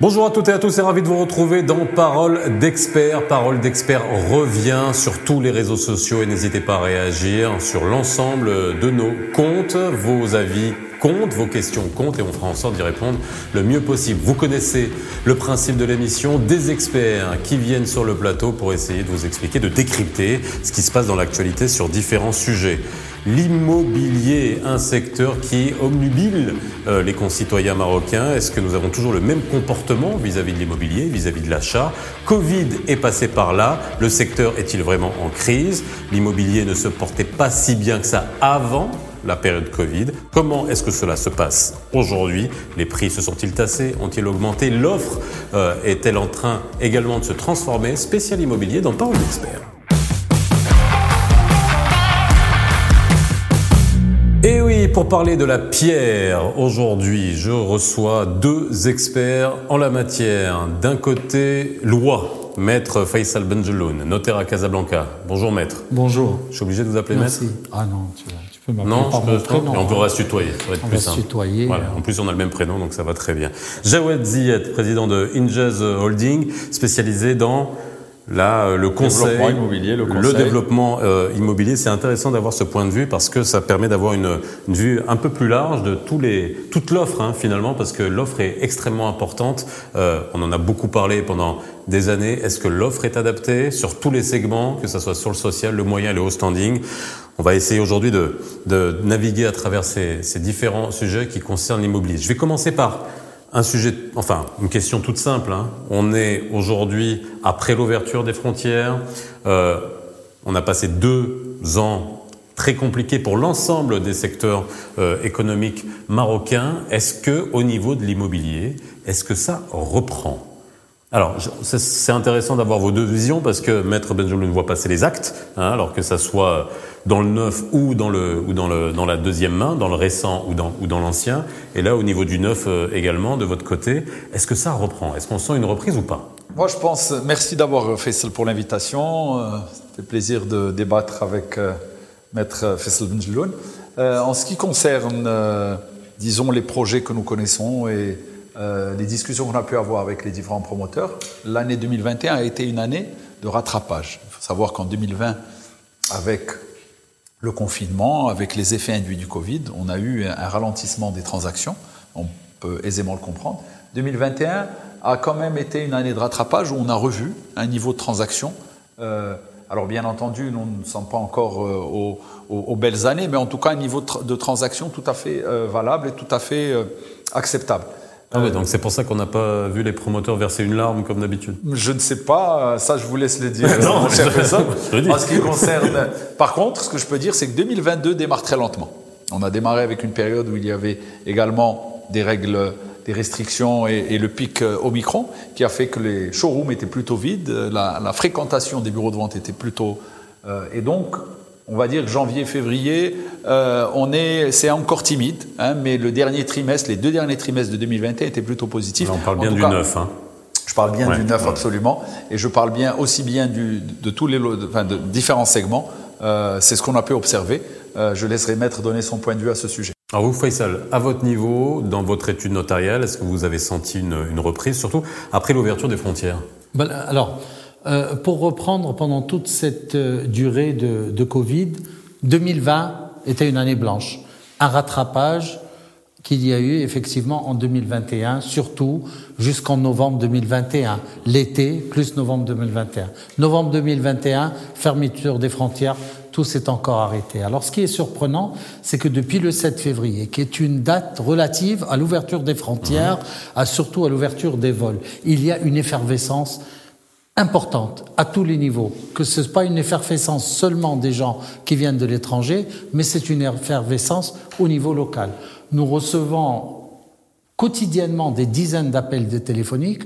Bonjour à toutes et à tous et ravi de vous retrouver dans Parole d'expert. Parole d'expert revient sur tous les réseaux sociaux et n'hésitez pas à réagir sur l'ensemble de nos comptes. Vos avis comptent, vos questions comptent et on fera en sorte d'y répondre le mieux possible. Vous connaissez le principe de l'émission, des experts qui viennent sur le plateau pour essayer de vous expliquer, de décrypter ce qui se passe dans l'actualité sur différents sujets. L'immobilier, un secteur qui omnubile euh, les concitoyens marocains. Est-ce que nous avons toujours le même comportement vis-à-vis de l'immobilier, vis-à-vis de l'achat? Covid est passé par là. Le secteur est-il vraiment en crise? L'immobilier ne se portait pas si bien que ça avant la période Covid. Comment est-ce que cela se passe aujourd'hui? Les prix se sont-ils tassés? Ont-ils augmenté? L'offre euh, est-elle en train également de se transformer? Spécial immobilier dans Parole d'expert. Et oui, pour parler de la pierre, aujourd'hui, je reçois deux experts en la matière. D'un côté, loi, maître Faisal Benjeloun, notaire à Casablanca. Bonjour maître. Bonjour. Je suis obligé de vous appeler Merci. maître Ah non, tu, tu peux m'appeler Non, par je mon peux, prénom. et on hein. pourra se tutoyer, ça va être On plus va se simple. tutoyer. Voilà. En plus, on a le même prénom, donc ça va très bien. Jawed Ziyed, président de Injaz Holding, spécialisé dans Là, euh, le conseil, Développement immobilier, le conseil. développement euh, immobilier, c'est intéressant d'avoir ce point de vue parce que ça permet d'avoir une, une vue un peu plus large de tous les, toute l'offre hein, finalement, parce que l'offre est extrêmement importante. Euh, on en a beaucoup parlé pendant des années. Est-ce que l'offre est adaptée sur tous les segments, que ce soit sur le social, le moyen, le haut standing On va essayer aujourd'hui de, naviguer à travers ces, ces différents sujets qui concernent l'immobilier. Je vais commencer par un sujet, enfin, une question toute simple. hein. On est aujourd'hui après l'ouverture des frontières. Euh, on a passé deux ans très compliqués pour l'ensemble des secteurs euh, économiques marocains. Est-ce que, au niveau de l'immobilier, est-ce que ça reprend? Alors, c'est- intéressant d'avoir vos deux visions parce que Maître Benjamin voit passer les actes, hein, alors que ça soit dans le neuf ou dans le ou dans le dans la deuxième main, dans le récent ou dans ou dans l'ancien. Et là, au niveau du neuf euh, également, de votre côté, est-ce que ça reprend? Est-ce qu'on sent une reprise ou pas? Moi, je pense, merci d'avoir Faisal pour l'invitation. Euh, C'était plaisir de débattre avec euh, Maître Faisal Benjeloun. En ce qui concerne, disons, les projets que nous connaissons et euh, les discussions qu'on a pu avoir avec les différents promoteurs, l'année 2021 a été une année de rattrapage. Il faut savoir qu'en 2020, avec le confinement, avec les effets induits du Covid, on a eu un ralentissement des transactions, on peut aisément le comprendre. 2021 a quand même été une année de rattrapage où on a revu un niveau de transaction. euh, alors bien entendu, nous ne sommes pas encore euh, aux, belles années, mais en tout cas un niveau de, tra- transaction tout à fait valable et tout à fait acceptable. Ah ouais, donc c'est pour ça qu'on n'a pas vu les promoteurs verser une larme comme d'habitude. Je ne sais pas, ça je vous laisse le dire, Non, je- je le dis. En ce qui concerne. Par contre, ce que je peux dire, c'est que 2022 démarre très lentement. On a démarré avec une période où il y avait également des règles, des restrictions et, et le pic euh, Omicron qui a fait que les showrooms étaient plutôt vides, la, la fréquentation des bureaux de vente était plutôt. euh, et donc, on va dire que janvier, février, euh, on est, c'est encore timide, hein, mais le dernier trimestre, les deux derniers trimestres de 2021 étaient plutôt positifs. On parle En bien du cas, neuf. Hein. je parle bien Ouais, du neuf ouais. absolument, et je parle bien aussi bien du, de tous les de, enfin, de différents segments. Euh, c'est ce qu'on a pu observer. Euh, je laisserai Maître donner son point de vue à ce sujet. Alors vous, Faisal, à votre niveau, dans votre étude notariale, est-ce que vous avez senti une, une reprise, surtout après l'ouverture des frontières? Ben, alors, euh, pour reprendre pendant toute cette euh, durée de, de Covid, 2020 était une année blanche. Un rattrapage qu'il y a eu effectivement en 2021, surtout jusqu'en novembre 2021. L'été plus novembre 2021. Novembre 2021, fermeture des frontières, tout s'est encore arrêté. Alors ce qui est surprenant, c'est que depuis le 7 février, qui est une date relative à l'ouverture des frontières, à surtout à l'ouverture des vols, il y a une effervescence importante à tous les niveaux, que ce n'est pas une effervescence seulement des gens qui viennent de l'étranger, mais c'est une effervescence au niveau local. Nous recevons quotidiennement des dizaines d'appels de téléphoniques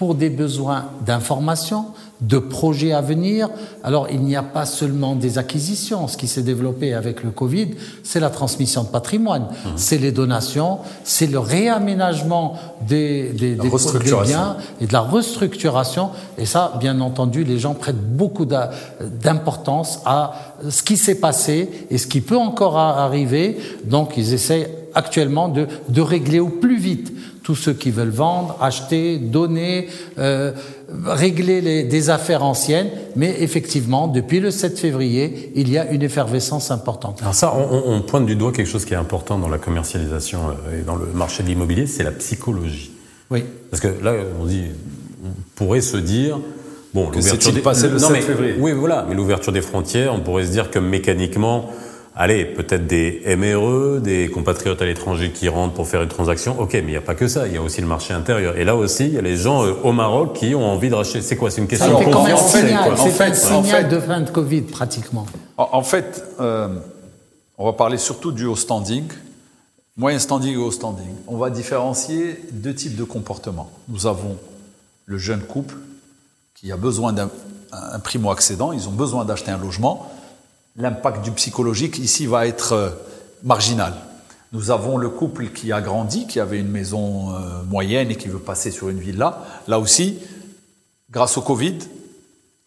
pour des besoins d'information, de projets à venir. Alors, il n'y a pas seulement des acquisitions. Ce qui s'est développé avec le Covid, c'est la transmission de patrimoine, c'est les donations, c'est le réaménagement des, des, des- des restructuration. biens et de la restructuration. Et ça, bien entendu, les gens prêtent beaucoup d'importance à ce qui s'est passé et ce qui peut encore arriver. Donc, ils essayent actuellement de, de régler au plus vite tous ceux qui veulent vendre, acheter, donner, euh, régler les, des affaires anciennes. Mais effectivement, depuis le 7 février, il y a une effervescence importante. Alors ça, on, on pointe du doigt quelque chose qui est important dans la commercialisation euh, et dans le marché de l'immobilier, c'est la psychologie. Oui. Parce que là, on dit, on pourrait se dire, Bon, l'ouverture des... passé le 7 février. Oui, voilà. Mais l'ouverture des frontières, on pourrait se dire que mécaniquement, allez, peut-être des MRE, des compatriotes à l'étranger qui rentrent pour faire une transaction. Ok, mais il n'y a pas que ça. Il y a aussi le marché intérieur. Et là aussi, il y a les gens euh, au Maroc qui ont envie de racheter. C'est quoi C'est une question de confiance C'est un signal de fin de Covid, pratiquement. En, fait, euh, on va parler surtout du haut standing. Moyen standing et haut standing. On va différencier deux types de comportements. Nous avons le jeune couple qui a besoin d'un primo-accédant, ils ont besoin d'acheter un logement, l'impact du psychologique ici va être euh, marginal. Nous avons le couple qui a grandi, qui avait une maison euh, moyenne et qui veut passer sur une villa. Là aussi, grâce au Covid,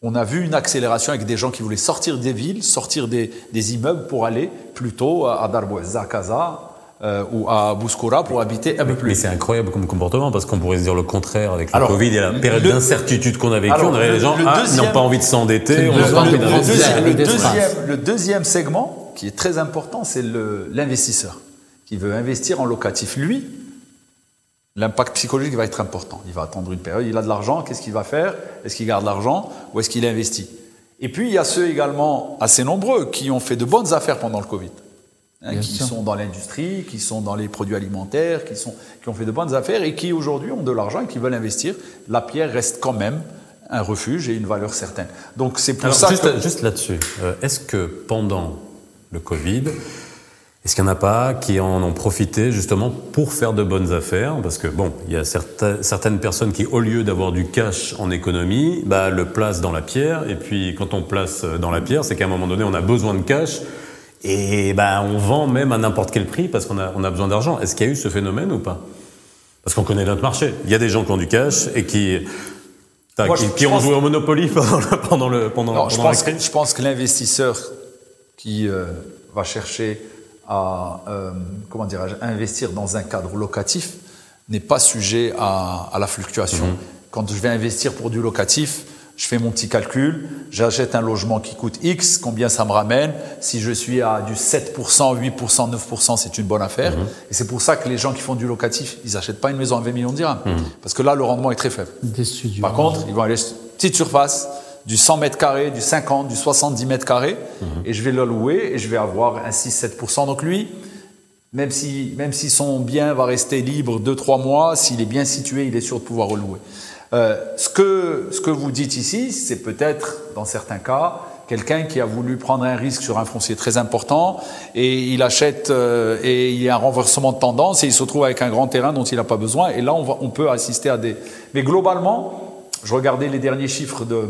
on a vu une accélération avec des gens qui voulaient sortir des villes, sortir des, des immeubles pour aller plutôt à Darboise, à Casa, euh, ou à Bouskoura pour habiter un peu plus. Mais c'est incroyable comme comportement parce qu'on pourrait se dire le contraire avec le Covid et la période d'incertitude qu'on a vécue. On aurait les gens ah, n'ont pas envie de s'endetter. Le, le, deuxième segment qui est très important, c'est l'investisseur qui veut investir en locatif. Lui, l'impact psychologique va être important. Il va attendre une période, il a de l'argent, qu'est-ce qu'il va faire? Est-ce qu'il garde l'argent ou est-ce qu'il investit? Et puis il y a ceux également assez nombreux qui ont fait de bonnes affaires pendant le Covid. Hein, qui sont dans l'industrie, qui sont dans les produits alimentaires, qui, sont, qui ont fait de bonnes affaires et qui aujourd'hui ont de l'argent et qui veulent investir. La pierre reste quand même un refuge et une valeur certaine. Donc c'est pour ça juste, que... Juste là-dessus, euh, est-ce que pendant le Covid, est-ce qu'il n'y en a pas qui en ont profité justement pour faire de bonnes affaires? Parce que bon, il y a certaines personnes qui, au lieu d'avoir du cash en économie, bah, le placent dans la pierre. Et puis quand on place dans la pierre, c'est qu'à un moment donné, on a besoin de cash. Et ben, on vend même à n'importe quel prix parce qu'on a, on a besoin d'argent. Est-ce qu'il y a eu ce phénomène ou pas? Parce qu'on connaît notre marché. Il y a des gens qui ont du cash et qui, qui, ont joué au Monopoly pendant le, pendant le, pendant, non, je, pense que, je pense que l'investisseur qui euh, va chercher à, euh, comment dirais investir dans un cadre locatif n'est pas sujet à, à la fluctuation. Mm-hmm. Quand je vais investir pour du locatif, je fais mon petit calcul, j'achète un logement qui coûte X, combien ça me ramène Si je suis à du 7%, 8%, 9%, c'est une bonne affaire. Mhm. Et c'est pour ça que les gens qui font du locatif, ils n'achètent pas une maison à 20 millions de dirhams. Mhm. Parce que là, le rendement est très faible. Par contre, ils vont aller petite surface, du 100 mètres carrés, du 50, du 70 mètres carrés, mhm. et je vais le louer et je vais avoir un 6-7%. Donc lui, même si, même si son bien va rester libre 2-3 mois, s'il est bien situé, il est sûr de pouvoir relouer. Euh, ce, que, vous dites ici, c'est peut-être, dans certains cas, quelqu'un qui a voulu prendre un risque sur un foncier très important et il achète euh, et il y a un renversement de tendance et il se retrouve avec un grand terrain dont il n'a pas besoin. Et là, on, peut assister à des... Mais globalement, je regardais les derniers chiffres de,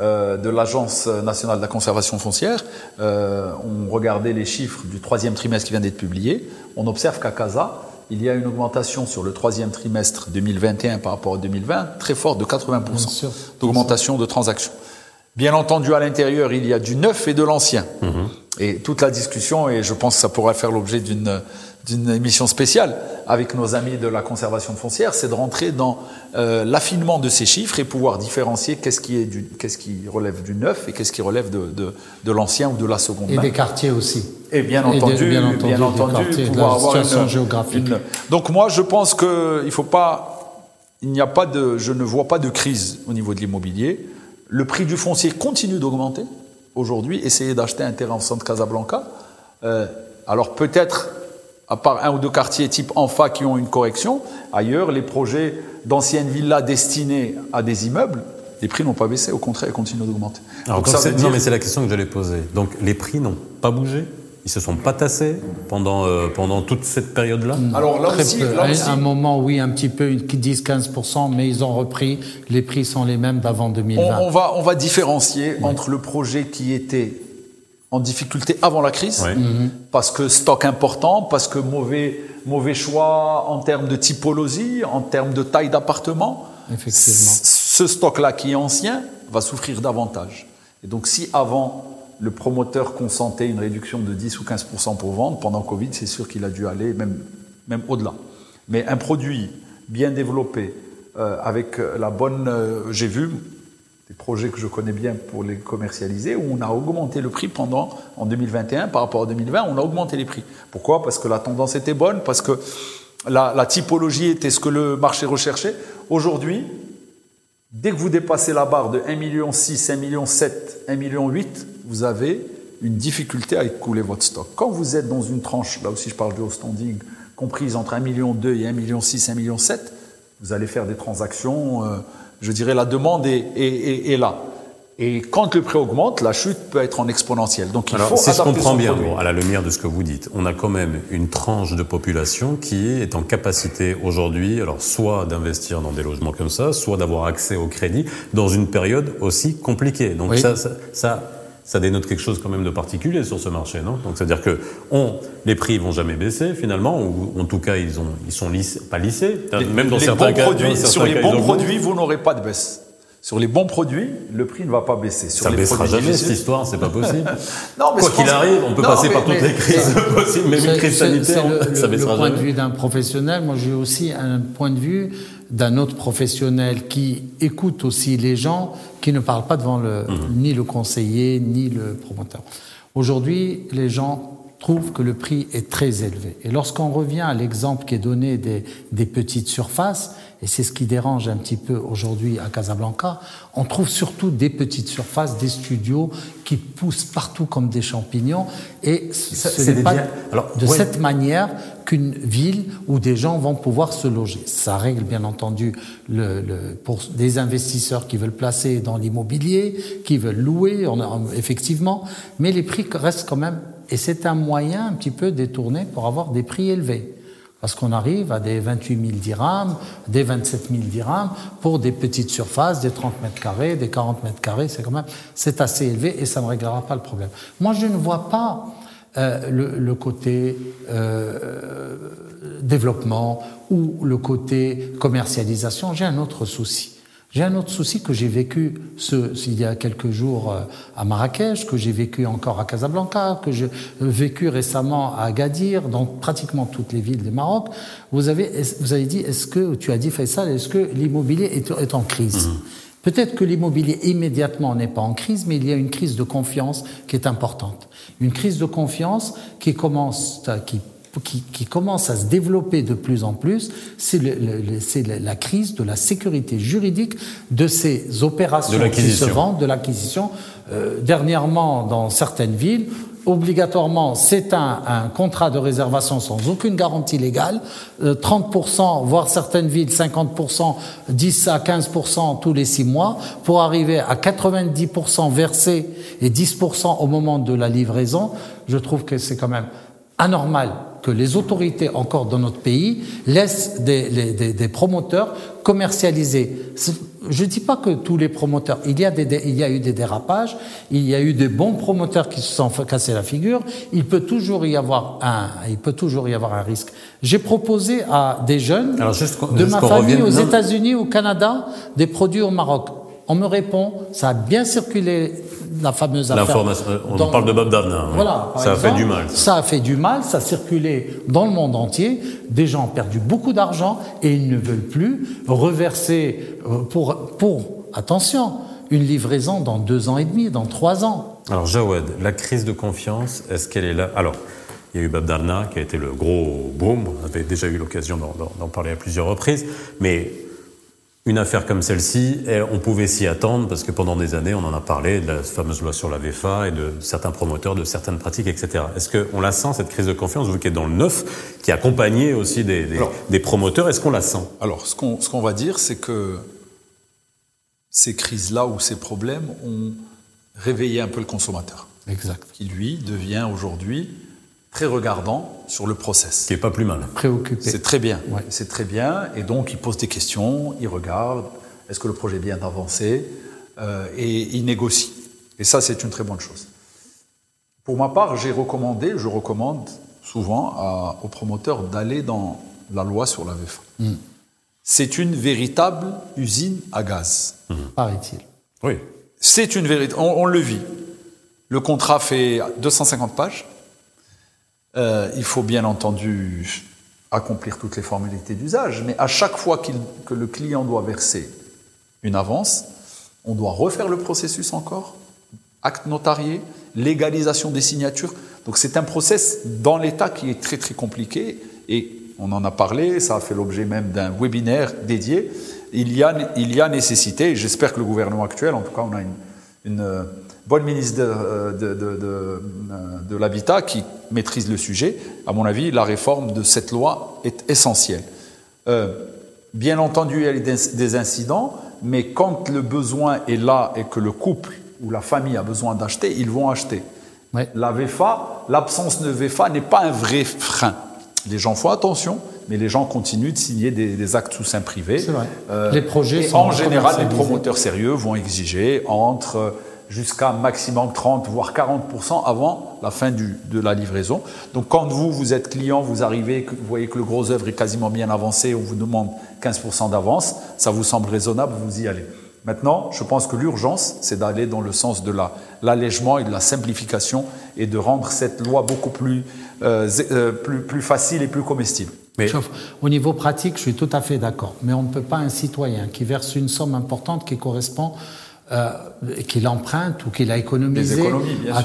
euh, de l'Agence nationale de la conservation foncière. On regardait les chiffres du troisième trimestre qui vient d'être publié. On observe qu'à Casa, il y a une augmentation sur le troisième trimestre 2021 par rapport à 2020 très forte de 80% d'augmentation de transactions. Bien entendu, à l'intérieur, il y a du neuf et de l'ancien. Mhm. Et toute la discussion, et je pense que ça pourrait faire l'objet d'une d'une émission spéciale avec nos amis de la conservation foncière, c'est de rentrer dans euh, l'affinement de ces chiffres et pouvoir différencier qu'est-ce qui, est du, qu'est-ce qui relève du neuf et qu'est-ce qui relève de, de, de l'ancien ou de la seconde Et des quartiers aussi. Et bien entendu, bien entendu, bien entendu pouvoir avoir une, géographique. Donc moi, je pense que il faut pas, il n'y a pas de, je ne vois pas de crise au niveau de l'immobilier. Le prix du foncier continue d'augmenter aujourd'hui. Essayez d'acheter un terrain en centre Casablanca. Euh, alors peut-être à part un ou deux quartiers type Enfa qui ont une correction, ailleurs, les projets d'anciennes villas destinées à des immeubles, les prix n'ont pas baissé, au contraire, ils continuent d'augmenter. Non, mais c'est la question que j'allais poser. Donc, les prix n'ont pas bougé ils se sont pas tassés pendant, euh, pendant toute cette période-là Alors là aussi, À un moment, oui, un petit peu, 10-15%, mais ils ont repris. Les prix sont les mêmes d'avant 2020. On, va, on va différencier entre le projet qui était en difficulté avant la crise, mhm. parce que stock important, parce que mauvais, mauvais choix en termes de typologie, en termes de taille d'appartement. Effectivement. Ce stock-là qui est ancien va souffrir davantage. Et donc si avant le promoteur consentait une réduction de 10 ou 15% pour vendre, pendant Covid, c'est sûr qu'il a dû aller même, même au-delà. Mais un produit bien développé, euh, avec la bonne... Euh, j'ai vu des projets que je connais bien pour les commercialiser, où on a augmenté le prix pendant, en 2021 par rapport à 2020, on a augmenté les prix. Pourquoi? Parce que la tendance était bonne, parce que la, typologie était ce que le marché recherchait. Aujourd'hui, dès que vous dépassez la barre de 1,6 million, 1,7 million, 1,8 million, vous avez une difficulté à écouler votre stock. Quand vous êtes dans une tranche, là aussi je parle du haut standing, comprise entre 1,2 million et 1,6 million, 1,7 million, vous allez faire des transactions... Euh, je dirais, la demande est, est, est, là. Et quand le prix augmente, la chute peut être en exponentielle. Donc il Alors, faut si je comprends bien, bon, à la lumière de ce que vous dites, on a quand même une tranche de population qui est en capacité aujourd'hui, alors soit d'investir dans des logements comme ça, soit d'avoir accès au crédit dans une période aussi compliquée. Donc Oui. ça, ça, ça, ça dénote quelque chose quand même de particulier sur ce marché, non? Donc c'est-à-dire que on, les prix vont jamais baisser finalement, ou en tout cas ils ont, ils sont lissés, pas lissés, même dans les certains bons cas. produits, dans certains sur les cas, bons produits, vous n'aurez pas de baisse. Sur les bons produits, le prix ne va pas baisser. Sur Ça les baissera jamais cette histoire, c'est pas possible. Non, mais Quoi qu'il arrive, on peut Non, passer mais- par toutes mais- les crises possibles, même une crise sanitaire, le, ça le- baissera le point jamais. de vue d'un professionnel. Moi, j'ai aussi un point de vue d'un autre professionnel qui écoute aussi les gens, qui ne parle pas devant le, Mhm. ni le conseiller, ni le promoteur. Aujourd'hui, les gens trouvent que le prix est très élevé. Et lorsqu'on revient à l'exemple qui est donné des, des petites surfaces, et c'est ce qui dérange un petit peu aujourd'hui à Casablanca, on trouve surtout des petites surfaces, des studios qui poussent partout comme des champignons. Et ce n'est pas alors, de ouais. cette manière qu'une ville où des gens vont pouvoir se loger. Ça règle bien entendu le, le- pour des investisseurs qui veulent placer dans l'immobilier, qui veulent louer, effectivement, mais les prix restent quand même, et c'est un moyen un petit peu détourné pour avoir des prix élevés. Parce qu'on arrive à des 28 000 dirhams, des 27 000 dirhams pour des petites surfaces, des 30 mètres carrés, des 40 mètres carrés, c'est quand même, c'est assez élevé et ça ne réglera pas le problème. Moi, je ne vois pas euh, le, le côté euh, développement ou le côté commercialisation. J'ai un autre souci. J'ai un autre souci que j'ai vécu ce, il y a quelques jours euh, à Marrakech, que j'ai vécu encore à Casablanca, que j'ai vécu récemment à Agadir, dans pratiquement toutes les villes du Maroc. Vous avez, vous avez dit, est-ce que, tu as dit Faisal, est-ce que l'immobilier est, est en crise? Peut-être que l'immobilier immédiatement n'est pas en crise, mais il y a une crise de confiance qui est importante. Une crise de confiance qui commence, qui, qui, qui commence à se développer de plus en plus, c'est la crise de la sécurité juridique de ces opérations De qui l'acquisition. se vendent, de l'acquisition. Euh, dernièrement, dans certaines villes, obligatoirement, c'est un, contrat de réservation sans aucune garantie légale. Euh, 30%, voire certaines villes, 50%, 10 à 15% tous les six mois, pour arriver à 90% versés et 10% au moment de la livraison. Je trouve que c'est quand même anormal que les autorités encore dans notre pays laissent des promoteurs commercialiser. Je ne dis pas que tous les promoteurs, il y, a des, dé- il y a eu des dérapages, il y a eu des bons promoteurs qui se sont casser la figure, il peut toujours y avoir un, il peut toujours y avoir un risque. J'ai proposé à des jeunes Alors, juste qu'on- de juste ma famille revienne- aux. États-Unis, au Canada, des produits au Maroc. On me répond, ça a bien circulé la fameuse affaire. Euh, on dans- parle de Bob hein. voilà, ça a fait du mal. Ça a fait du mal, ça a circulé dans le monde entier. Des gens ont perdu beaucoup d'argent et ils ne veulent plus reverser euh, pour, pour, attention, une livraison dans deux ans et demi, dans trois ans. Alors Jawed, la crise de confiance, est-ce qu'elle est là? Alors, il y a eu Bob Darna qui a été le gros boom, on avait déjà eu l'occasion d'en parler à plusieurs reprises, mais une affaire comme celle-ci, eh, on pouvait s'y attendre parce que pendant des années, on en a parlé de la fameuse loi sur la VFA et de certains promoteurs, de certaines pratiques, etc. Est-ce qu'on la sent, cette crise de confiance, vous qui êtes dans le neuf, qui accompagnait aussi des, des, Alors. des promoteurs, est-ce qu'on la sent? Alors, ce qu'on ce qu'on va dire, c'est que ces crises-là ou ces problèmes ont réveillé un peu le consommateur, Exact. qui lui devient aujourd'hui très regardant sur le process. Ce qui est pas plus mal. Préoccupé. C'est très bien. Ouais. C'est très bien. Et donc, il pose des questions, il regarde, est-ce que le projet est bien avancé, euh, et il négocie. Et ça, c'est une très bonne chose. Pour ma part, j'ai recommandé, je recommande souvent à- aux promoteurs d'aller dans la loi sur la VFA. C'est une véritable usine à gaz. paraît-il. Oui. C'est une vérité. On, on le vit. Le contrat fait 250 pages. Euh, il faut bien entendu accomplir toutes les formalités d'usage, mais à chaque fois que le client doit verser une avance, on doit refaire le processus encore, acte notarié, légalisation des signatures. Donc c'est un process dans l'État qui est très très compliqué et on en a parlé, ça a fait l'objet même d'un webinaire dédié. Il y a, il y a nécessité, j'espère que le gouvernement actuel, en tout cas on a une bonne ministre de, de, de, de l'Habitat qui maîtrise le sujet. À mon avis, la réforme de cette loi est essentielle. Euh, bien entendu, il y a des incidents, mais quand le besoin est là et que le couple ou la famille a besoin d'acheter, ils vont acheter. La VFA, l'absence de VFA n'est pas un vrai frein. Les gens font attention, mais les gens continuent de signer des, actes sous sein privé. Vrai. Euh, les projets sont En général, les promoteurs sérieux vont exiger entre jusqu'à maximum 30 voire 40% avant la fin du, de la livraison. Donc quand vous, vous êtes client, vous arrivez, vous voyez que le gros œuvre est quasiment bien avancé, on vous demande 15% d'avance, ça vous semble raisonnable, vous y allez. Maintenant, je pense que l'urgence, c'est d'aller dans le sens de l'allègement et de la simplification et de rendre cette loi beaucoup plus, euh, euh, plus, plus facile et plus comestible. Mais... au niveau pratique, je suis tout à fait d'accord. Mais on ne peut pas un citoyen qui verse une somme importante qui correspond euh, qu'il emprunte ou qu'il a économisé à,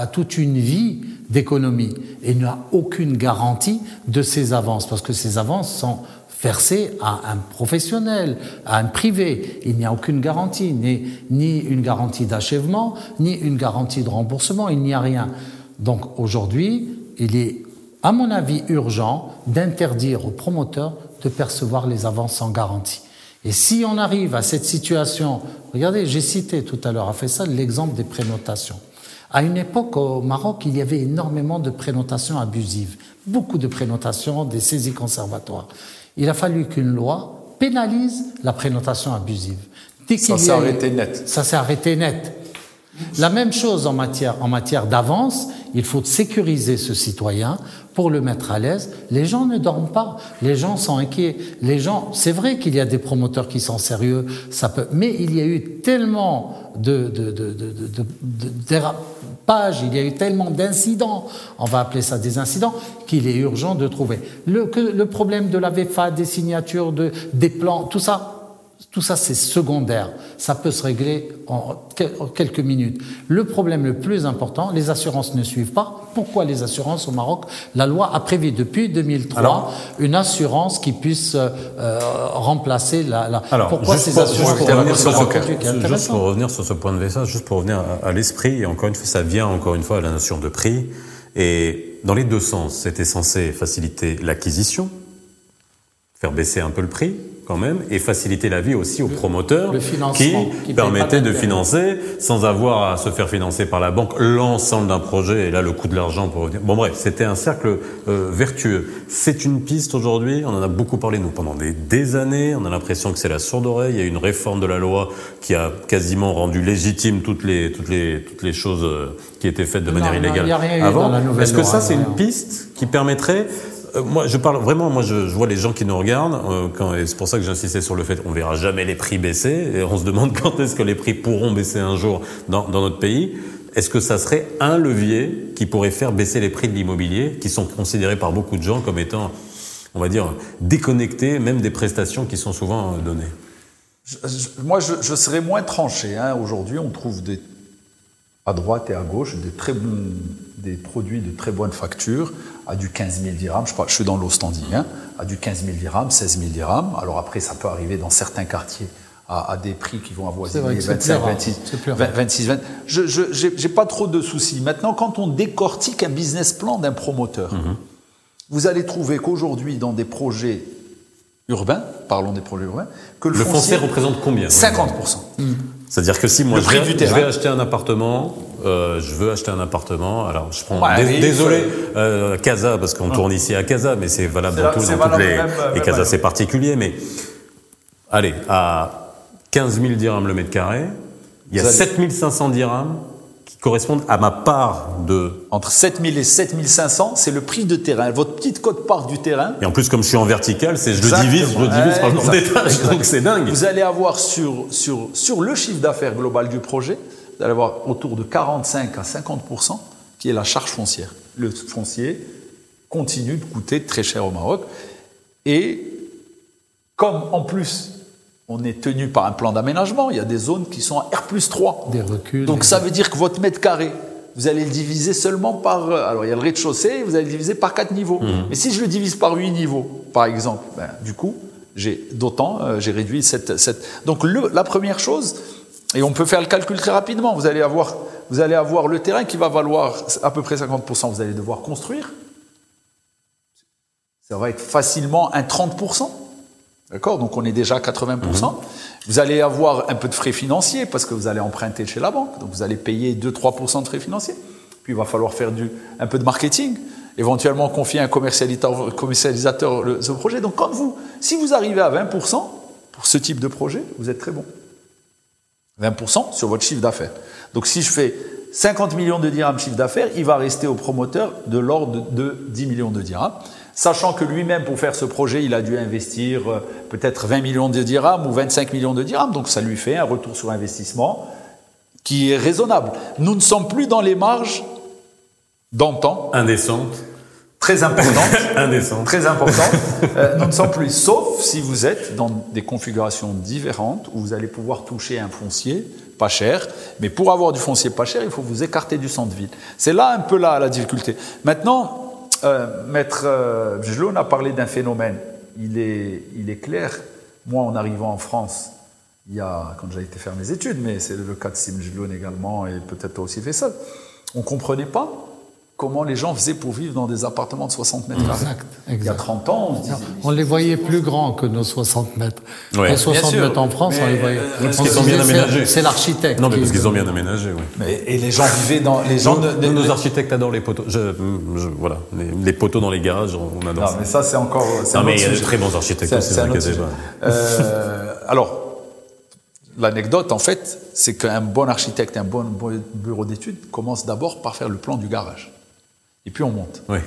à, toute une vie d'économie et n'a aucune garantie de ses avances parce que ces avances sont versées à un professionnel, à un privé. Il n'y a aucune garantie, ni, ni une garantie d'achèvement, ni une garantie de remboursement, il n'y a rien. Donc aujourd'hui, il est, à mon avis, urgent d'interdire aux promoteurs de percevoir les avances sans garantie. Et si on arrive à cette situation, regardez, j'ai cité tout à l'heure à Faisal l'exemple des prénotations. À une époque au Maroc, il y avait énormément de prénotations abusives, beaucoup de prénotations, des saisies conservatoires. Il a fallu qu'une loi pénalise la prénotation abusive. ça s'est arrêté net. Ça s'est arrêté net. La même chose en matière, en matière d'avance, il faut sécuriser ce citoyen pour le mettre à l'aise. Les gens ne dorment pas, les gens sont inquiets. Les gens, c'est vrai qu'il y a des promoteurs qui sont sérieux, mais il y a eu tellement de, de, dérapages, il y a eu tellement d'incidents, on va appeler ça des incidents, qu'il est urgent de trouver. Le, le problème de la VFA, des signatures, de, des plans, tout ça, tout ça, c'est secondaire. Ça peut se régler en quelques minutes. Le problème le plus important, les assurances ne suivent pas. Pourquoi les assurances au Maroc? La loi a prévu depuis 2003 une assurance qui puisse euh, remplacer la. la... Alors, pourquoi ces assurances pour revenir, sur ce, juste pour revenir sur ce point de vue, juste pour revenir à, l'esprit, et encore une fois, ça vient encore une fois à la notion de prix. Et dans les deux sens, c'était censé faciliter l'acquisition, faire baisser un peu le prix, quand même et faciliter la vie aussi aux promoteurs qui, qui permettaient de financer sans avoir à se faire financer par la banque l'ensemble d'un projet et là le coût de l'argent pour revenir. Bon bref, c'était un cercle euh, vertueux. C'est une piste aujourd'hui, on en a beaucoup parlé nous pendant des, des années, on a l'impression que c'est la sourde oreille, il y a une réforme de la loi qui a quasiment rendu légitime toutes les toutes les toutes les choses euh, qui étaient faites de manière illégale avant. Est-ce que ça c'est une piste qui permettrait euh, moi, je parle vraiment. Moi, je, vois les gens qui nous regardent. Euh, et c'est pour ça que j'insistais sur le fait on verra jamais les prix baisser. Et on se demande quand est-ce que les prix pourront baisser un jour dans, notre pays. Est-ce que ça serait un levier qui pourrait faire baisser les prix de l'immobilier, qui sont considérés par beaucoup de gens comme étant, on va dire, déconnectés, même des prestations qui sont souvent euh, données? Moi, je, je, serais moins tranché. Hein. Aujourd'hui, on trouve des, à droite et à gauche des très bons, des produits de très bonne facture à du 15 000 dirhams, je, je suis dans l'Ostendie, hein, à du 15 000 dirhams, 16 000 dirhams. Alors après, ça peut arriver dans certains quartiers à, à des prix qui vont avoisiner 25, 26, 26, 20. Je n'ai pas trop de soucis. Maintenant, quand on décortique un business plan d'un promoteur, mm-hmm. vous allez trouver qu'aujourd'hui, dans des projets urbains, parlons des projets urbains, que le, foncier, représente combien? 50%. C'est-à-dire que si moi je, vais, je vais acheter un appartement, euh, je veux acheter un appartement. Alors, je prends. désolé, euh, Casa, parce qu'on tourne ici à Casa, mais c'est valable dans, tout, dans toutes les. et Casa, c'est particulier, mais allez, à 15 000 dirhams le mètre carré, il y a 7 500 dirhams correspondent à ma part de. Entre 7 000 et 7 500, c'est le prix de terrain, votre petite cote-part du terrain. Et en plus, comme je suis en vertical, c'est je le divise, je le divise par le nombre d'étages, donc c'est dingue. Vous allez avoir sur, sur, sur le chiffre d'affaires global du projet, vous allez avoir autour de 45 à 50% qui est la charge foncière. Le foncier continue de coûter très cher au Maroc. Et comme en plus on est tenu par un plan d'aménagement, il y a des zones qui sont à R plus 3. Des reculs. Donc ça veut dire que votre mètre carré, vous allez le diviser seulement par... euh, Alors il y a le rez-de-chaussée, vous allez le diviser par 4 niveaux. Mais si je le divise par 8 niveaux, par exemple, ben, du coup, j'ai d'autant, euh, j'ai réduit cette... cette... Donc le- la première chose, et on peut faire le calcul très rapidement, vous allez avoir, vous allez avoir le terrain qui va valoir à peu près 50%, vous allez devoir construire. Ça va être facilement un 30%. D'accord? Donc on est déjà à 80%. Vous allez avoir un peu de frais financiers parce que vous allez emprunter chez la banque. Donc vous allez payer 2-3% de frais financiers. Puis il va falloir faire du, un peu de marketing. Éventuellement confier à un commercialisateur, commercialisateur le- ce projet. Donc quand vous, si vous arrivez à 20% pour ce type de projet, vous êtes très bon. 20% sur votre chiffre d'affaires. Donc si je fais 50 millions de dirhams chiffre d'affaires, il va rester au promoteur de l'ordre de 10 millions de dirhams. Sachant que lui-même, pour faire ce projet, il a dû investir euh, peut-être 20 millions de dirhams ou 25 millions de dirhams. Donc ça lui fait un retour sur investissement qui est raisonnable. Nous ne sommes plus dans les marges d'antan, Indécente. très importantes. Indécente. Très important. Euh, nous ne sommes plus, sauf si vous êtes dans des configurations différentes où vous allez pouvoir toucher un foncier pas cher. Mais pour avoir du foncier pas cher, il faut vous écarter du centre-ville. C'est là un peu là la difficulté. Maintenant, euh, Maître euh, a parlé d'un phénomène. Il est, il est clair. Moi, en arrivant en France, il y a, quand j'ai été faire mes études, mais c'est le cas de Sim Bjloun également et peut-être aussi fait ça, on ne comprenait pas comment les gens faisaient pour vivre dans des appartements de 60 mètres carrés. Exact, Il y a exact. 30 ans, on se disait. On les voyait plus grands que nos 60 mètres. Ouais. les 60 sûr. mètres en France, on les voyait. euh, c'est- l'architecte. Non, mais parce qu'ils ont bien aménagé, oui. Mais- et les gens vivaient dans. Les gens Nos, architectes adorent les poteaux. Je, je- voilà, les, les poteaux dans les garages, on adore Non, ça. mais ça, c'est encore. c'est Non, un mais il y a de très bons architectes C'est- aussi, un sujet. pas. Euh, alors, l'anecdote, en fait, c'est qu'un bon architecte, un bon, bon bureau d'études commence d'abord par faire le plan du garage. Et puis on monte. Oui.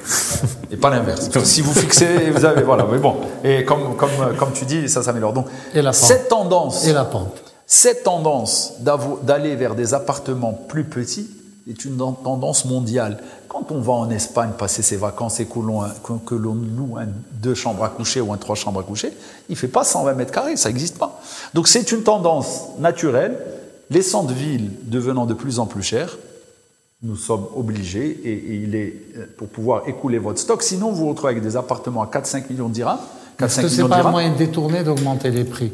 Et pas l'inverse. Si vous fixez, vous avez. Voilà, mais bon. Et comme, comme, comme tu dis, ça s'améliore. Donc, Et la pente. cette tendance. Et la pente. Cette tendance d'aller vers des appartements plus petits est une dan- tendance mondiale. Quand on va en Espagne passer ses vacances et que l'on que- que l'on loue un deux chambres à coucher ou un trois chambres à coucher, il fait pas 120 mètres carrés, ça n'existe pas. Donc c'est une tendance naturelle. Les centres-villes devenant de plus en plus chers, nous sommes obligés, et, et il est euh, pour pouvoir écouler votre stock, sinon vous vous retrouvez avec des appartements à 4-5 millions de dirhams. Est-ce 4-5 que millions de pas un moyen détourné d'augmenter les prix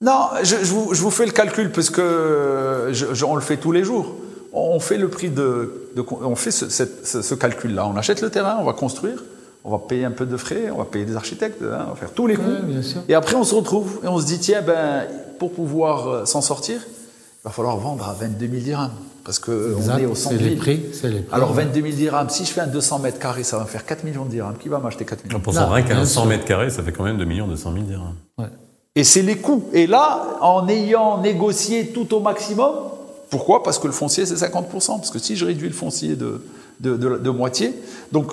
Non, je, je vous, je vous fais le calcul parce que euh, je- on le fait tous les jours. On fait le prix de, de- on fait ce, ce- ce calcul-là. On achète le terrain, on va construire, on va payer un peu de frais, on va payer des architectes, hein, on va faire tous les coûts. Et après, on se retrouve et on se dit tiens, ben pour pouvoir euh, s'en sortir, il va falloir vendre à 22 000 dirhams parce que euh, est au c'est centre-ville. les prix, c'est les prix. Alors 22 000 dirhams, si je fais un 200 mètres carrés, ça va me faire 4 millions de dirhams. Qui va m'acheter 4 millions Pour rien qu'à bien 100 sûr. mètres carrés, ça fait quand même 2 millions 200 000 dirhams. Ouais. Et c'est les coûts. Et là, en ayant négocié tout au maximum, pourquoi? Parce que le foncier, c'est 50%. Parce que si je réduis le foncier de, de, de- de moitié, donc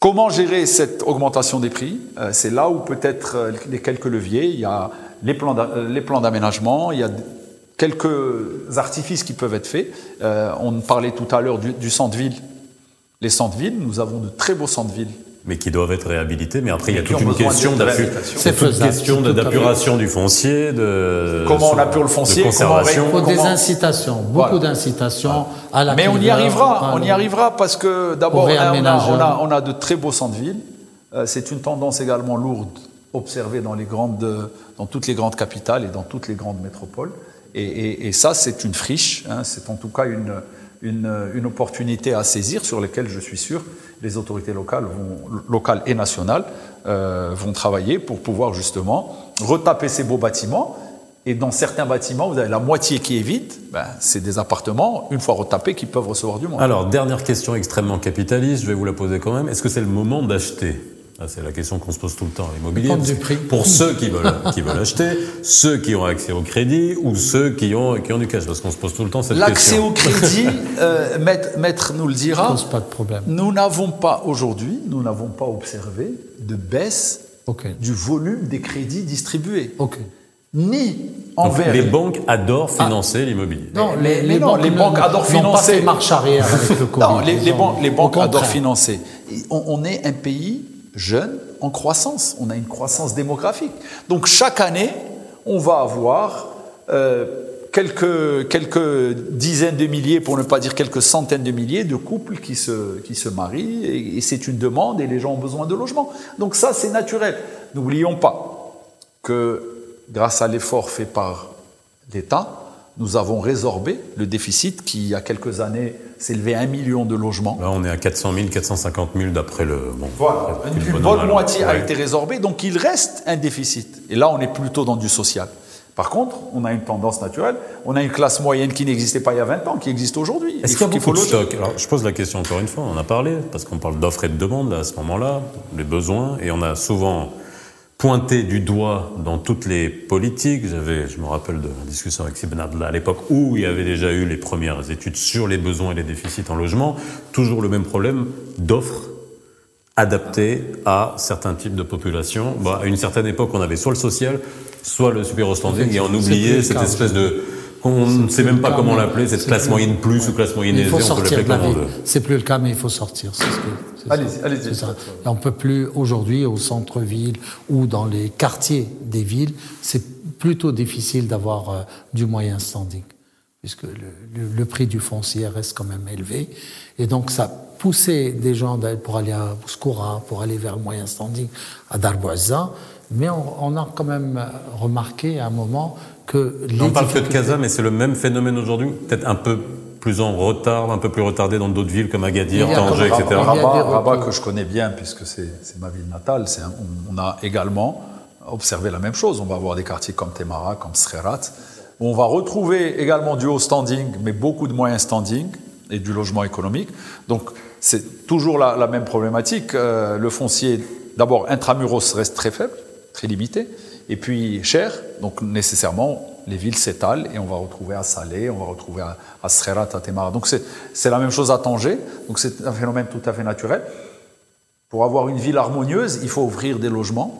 comment gérer cette augmentation des prix? Euh, C'est là où peut-être euh, les quelques leviers, il y a les plans d'a- les plans d'aménagement, il y a quelques artifices qui peuvent être faits. Euh, on parlait tout à l'heure du, du centre-ville. Les centres-villes, nous avons de très beaux centres-villes. Mais qui doivent être réhabilités. Mais après, il y a toute une question de d'appu- réhabilitation. c'est C'est toute faisable, question c'est de- tout à fait. d'apuration du foncier, de Comment on apure le foncier, de conservation. Il faut Comment- des incitations, beaucoup Voilà. d'incitations à la Mais on y arrivera, on y arrivera parce que d'abord on a, on, a, réaménageur. on a- on a de très beaux centres-villes. Euh, c'est une tendance également lourde observée dans, les grandes, dans toutes les grandes capitales et dans toutes les grandes métropoles. Et, ça, c'est une friche, hein, c'est en tout cas une, une, opportunité à saisir sur laquelle je suis sûr les autorités locales, locales et nationales euh, vont travailler pour pouvoir justement retaper ces beaux bâtiments. Et dans certains bâtiments, vous avez la moitié qui est vide, ben, c'est des appartements, une fois retapés, qui peuvent recevoir du monde. Alors, dernière question extrêmement capitaliste, je vais vous la poser quand même. Est-ce que c'est le moment d'acheter? Ah, C'est la question qu'on se pose tout le temps à l'immobilier. Du prix. Pour ceux qui veulent, qui veulent acheter, ceux qui ont accès au crédit ou ceux qui ont, qui ont du cash. Parce qu'on se pose tout le temps cette L'accès question. au crédit, euh, maître, maître nous le dira, pose pas de problème. nous n'avons pas aujourd'hui, nous n'avons pas observé de baisse du volume des crédits distribués. ni Donc, envers les banques adorent financer l'immobilier. Non, les, mais les non, banques les banques adorent financer. fait marche arrière avec le Covid. Non, les, banques, les au banques adorent financer. On est un pays jeune, en croissance. On a une croissance démographique. Donc chaque année, on va avoir euh, quelques, quelques dizaines de milliers, pour ne pas dire quelques centaines de milliers de couples qui se, qui se marient. Et, et c'est une demande et les gens ont besoin de logement. Donc ça, c'est naturel. N'oublions pas que grâce à l'effort fait par l'État, nous avons résorbé le déficit qui, il y a quelques années, s'élevait à un million de logements. Là, on est à 400 000, 450 000 d'après le. Bon, Voilà, une, bon bonne moitié a été résorbée, donc il reste un déficit. Et là, on est plutôt dans du social. Par contre, on a une tendance naturelle, on a une classe moyenne qui n'existait pas il y a 20 ans, qui existe aujourd'hui. Est-ce Il qu'il y a beaucoup de stock Alors, je pose la question encore une fois. On en a parlé parce qu'on parle d'offres et de demandes à ce moment-là, les besoins, et on a souvent pointé du doigt dans toutes les politiques. J'avais, je me rappelle de la discussion avec Sibn Abdallah à l'époque où il y avait déjà eu les premières études sur les besoins et les déficits en logement. Toujours le même problème d'offres adaptées à certains types de populations. Bon, à une certaine époque, on avait soit le social, soit le super standing, et on oubliait cette espèce de on ne sait même pas comment l'appeler, cette c'est classe plus- moyenne plus ou classe moyenne Il faut aisée, on peut sortir l'appeler de la comme on ville. veut. C'est plus le cas, mais il faut sortir. c'est ce que- c'est ça. Allez-y, allez-y. C'est ça. Et on peut plus aujourd'hui au centre-ville ou dans les quartiers des villes, c'est plutôt difficile d'avoir euh, du moyen standing, puisque le, le- le prix du foncier reste quand même élevé, et donc ça poussait des gens pour aller à Bouskoura, pour aller vers le moyen standing à Darboisa, mais on, on a quand même euh, remarqué à un moment que les On parle que de Casa, mais c'est le même phénomène aujourd'hui, peut-être un peu plus en retard, un peu plus retardé dans d'autres villes comme Agadir, Tanger, etc. Rabat, Rabat que je connais bien puisque c'est ma ville natale, c'est un- on, on a également observé la même chose. On va avoir des quartiers comme Temara, comme Srerat, où on va retrouver également du haut standing, mais beaucoup de moyens standing et du logement économique. Donc c'est toujours la, la même problématique. Euh, le foncier, d'abord, intramuros reste très faible, très limité, et puis cher. Donc nécessairement, les villes s'étalent et on va retrouver à Salé, on va retrouver à, à Srerat, à Temara. Donc c'est c'est la même chose à Tanger. Donc c'est un phénomène tout à fait naturel. Pour avoir une ville harmonieuse, il faut ouvrir des logements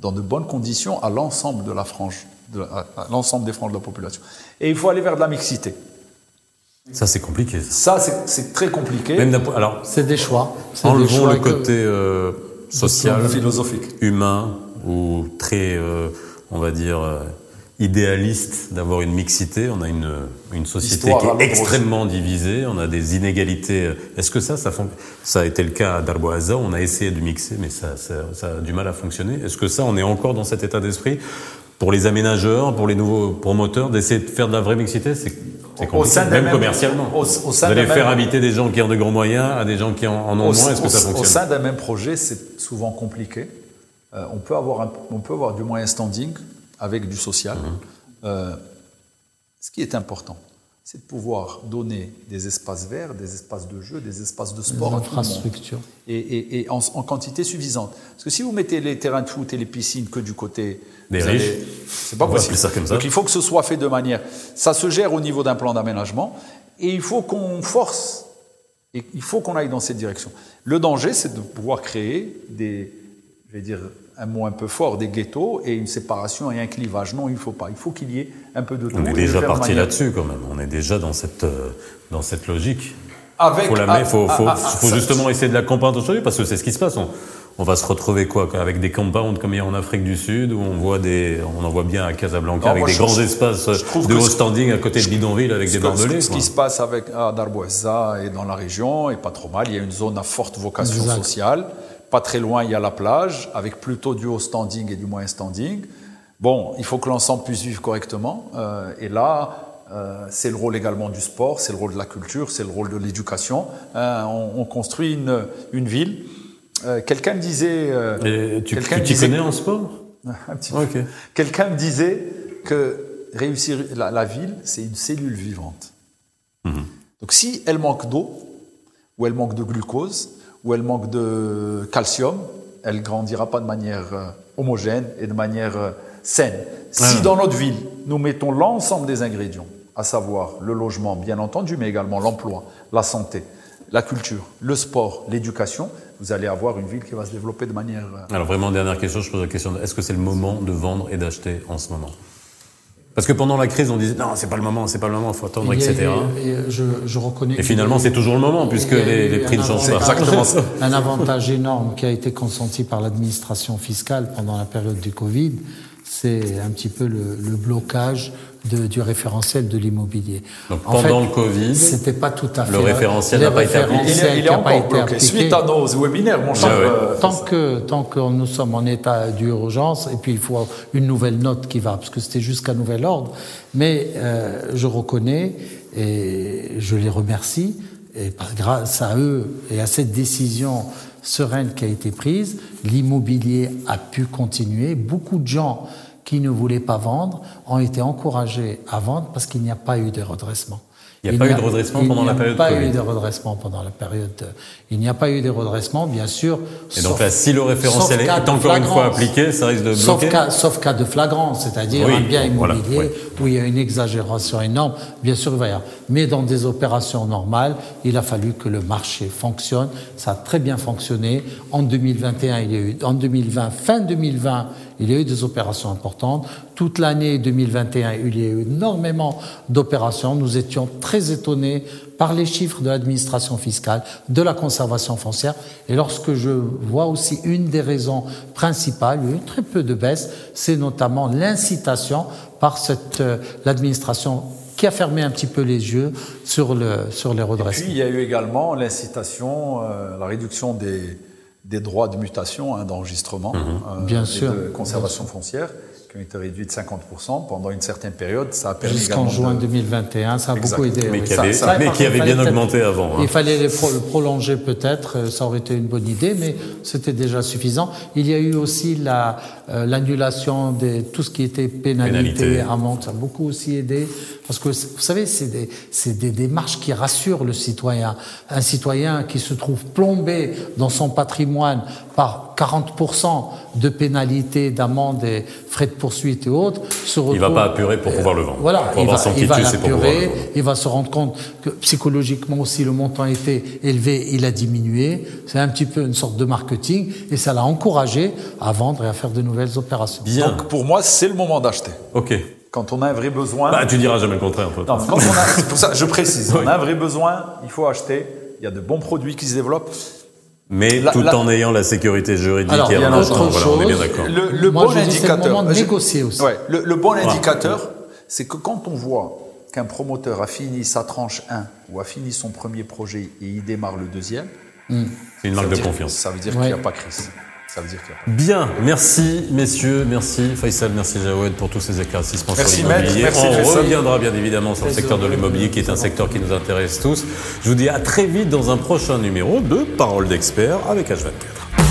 dans de bonnes conditions à l'ensemble de la frange, de- à, à l'ensemble des franges de la population. Et il faut aller vers de la mixité. Ça, c'est compliqué. ça. Ça, c'est- très compliqué. Même alors, C'est des choix. C'est des enlevons choix le côté euh, social, philosophique. humain ou très, euh, on va dire, euh, idéaliste d'avoir une mixité. On a une, une société Histoire qui est extrêmement divisée. On a des inégalités. Est-ce que ça, ça, fon- ça a été le cas à Darboaza On a essayé de mixer, mais ça, ça, ça a du mal à fonctionner. Est-ce que ça, on est encore dans cet état d'esprit pour les aménageurs, pour les nouveaux promoteurs, d'essayer de faire de la vraie mixité? C'est Au compliqué, sein même même- commercialement. au- au sein Vous allez faire même- habiter des gens qui ont de grands moyens à des gens qui en, en ont Au, moins. Est-ce que ça fonctionne au sein d'un même projet, c'est souvent compliqué. Euh, on, peut avoir un- on peut avoir du moyen standing avec du social. Mhm. Euh, ce qui est important, c'est de pouvoir donner des espaces verts, des espaces de jeu, des espaces de sport monde. infrastructures. Et, et- et en, en quantité suffisante. Parce que si vous mettez les terrains de foot et les piscines que du côté Des riches. allez- c'est pas On possible. ça comme ça. Donc il faut que ce soit fait de manière. Ça se gère au niveau d'un plan d'aménagement et il faut qu'on force. Et il faut qu'on aille dans cette direction. Le danger, c'est de pouvoir créer des, je vais dire un mot un peu fort, des ghettos et une séparation et un clivage. Non, il ne faut pas. Il faut qu'il y ait un peu de tout. On est déjà parti manière- là-dessus quand même. On est déjà dans cette, euh, dans cette logique. Avec, faut la ah, mettre, faut, ah, faut, ah, faut ça- justement essayer de la comprendre aujourd'hui parce que c'est ce qui se passe. On, on va se retrouver quoi avec des compounds comme il y a en Afrique du Sud où on voit des, on en voit bien à Casablanca Non, avec des je- grands je- espaces je de haut standing à côté de bidonville avec des barbelés. Ce, qui se passe avec à Darboisa et dans la région est pas trop mal. Il y a une zone à forte vocation Exact. sociale. Pas très loin, il y a la plage, avec plutôt du haut standing et du moyen standing. Bon, il faut que l'ensemble puisse vivre correctement. euh, et là, euh, c'est le rôle également du sport, c'est le rôle de la culture, c'est le rôle de l'éducation. Hein, on, on construit une, une ville. Euh, Quelqu'un me disait... euh, Et tu quelqu'un t'y connais en sport un petit peu. Ok. Quelqu'un me disait que réussir la, la ville, c'est une cellule vivante. Donc si elle manque d'eau, ou elle manque de glucose, ou elle manque de calcium, elle grandira pas de manière euh, homogène et de manière euh, saine. Si Ah. dans notre ville, nous mettons l'ensemble des ingrédients, à savoir le logement, bien entendu, mais également l'emploi, la santé, la culture, le sport, l'éducation, vous allez avoir une ville qui va se développer de manière... euh, Alors vraiment dernière question, je pose la question est-ce que c'est le moment de vendre et d'acheter en ce moment? Parce que pendant la crise, on disait non, c'est pas le moment, c'est pas le moment, il faut attendre, etc. et je, je reconnais. Et qu'il finalement, c'est toujours le moment, puisque les, prix ne changent avantage- pas. exactement ça. Un avantage énorme qui a été consenti par l'administration fiscale pendant la période du Covid, c'est un petit peu le, le blocage de- du référentiel de l'immobilier. Donc, En pendant fait, le Covid, c'était pas tout à fait le référentiel n'a pas été appliqué. Il il est qui a pas encore été bloqué. appliqué. Suite à nos webinaires, mon cher. Ah ouais. euh, Tant que, tant que nous sommes en état d'urgence, et puis il faut une nouvelle note qui va, parce que c'était jusqu'à nouvel ordre, mais euh, je reconnais et je les remercie, et par, grâce à eux et à cette décision sereine qui a été prise, l'immobilier a pu continuer. Beaucoup de gens qui ne voulaient pas vendre ont été encouragés à vendre parce qu'il n'y a pas eu de redressement. Il n'y a pas eu de redressement il pendant n'y la a période pas Covid. eu de redressement pendant la période. Il n'y a pas eu de redressement, bien sûr. Et donc sauf- là, si le référentiel sauf est encore une fois appliqué, ça risque de Sauf bloquer. cas, sauf cas de flagrance, c'est-à-dire Oui, un bien voilà, immobilier où il y a une exagération énorme, bien sûr, il va y avoir. Mais dans des opérations normales, il a fallu que le marché fonctionne. Ça a très bien fonctionné. En 2021, il y a eu, en 2020, fin 2020, il y a eu des opérations importantes. Toute l'année 2021, il y a eu énormément d'opérations. Nous étions très étonnés par les chiffres de l'administration fiscale, de la conservation foncière. Et lorsque je vois aussi une des raisons principales, il y a eu très peu de baisse, c'est notamment l'incitation par cette, euh, l'administration qui a fermé un petit peu les yeux sur, le, sur les Puis redressements. il y a eu également l'incitation, euh, la réduction des, des droits de mutation, hein, d'enregistrement, Bien sûr. de conservation foncière, qui ont été réduits de 50% pendant une certaine période. Ça a permis Jusqu'en juin de- 2021, ça a Exact. beaucoup aidé. Mais oui. qui avait, ça, mais qui avait bien augmenté avant. hein. Il fallait les pro- le prolonger peut-être, euh, ça aurait été une bonne idée, mais c'était déjà suffisant. Il y a eu aussi la, euh, l'annulation de tout ce qui était pénalité, Pénalité. amende, ça a beaucoup aussi aidé. Parce que vous savez, c'est des, démarches qui rassurent le citoyen. Un citoyen qui se trouve plombé dans son patrimoine par 40% de pénalités, d'amendes et frais de poursuite et autres, se retrouve... Il va pas apurer pour pouvoir le vendre. Voilà, Pour va, va il va se rendre compte que psychologiquement aussi le montant était élevé, il a diminué. C'est un petit peu une sorte de marketing et ça l'a encouragé à vendre et à faire de nouvelles opérations. Bien. Donc pour moi, c'est le moment d'acheter. ok. Quand on a un vrai besoin. Bah, tu diras jamais le contraire. Non, quand on a, c'est pour ça, je précise, on a un vrai besoin, il faut acheter. Il y a de bons produits qui se développent. Mais La- tout la- en ayant la sécurité juridique Alors, et il y a en autre argent. Voilà, on est bien chose. d'accord. Le, le Moi, bon c'est le indicateur. moment de je- négocier aussi. Ouais, le, le bon Voilà. indicateur, c'est que quand on voit qu'un promoteur a fini sa tranche 1 ou a fini son premier projet et il démarre le deuxième, C'est une marque de dire- confiance. Ça veut dire Ouais. qu'il n'y a pas crise. Ça veut dire qu'il n'y a pas Bien, merci messieurs, merci Faisal, merci Jawed pour tous ces éclaircissements Merci, sur l'immobilier. On Faisal. reviendra bien évidemment sur le secteur de l'immobilier qui est un secteur qui nous intéresse tous. Je vous dis à très vite dans un prochain numéro de Parole d'experts avec H24.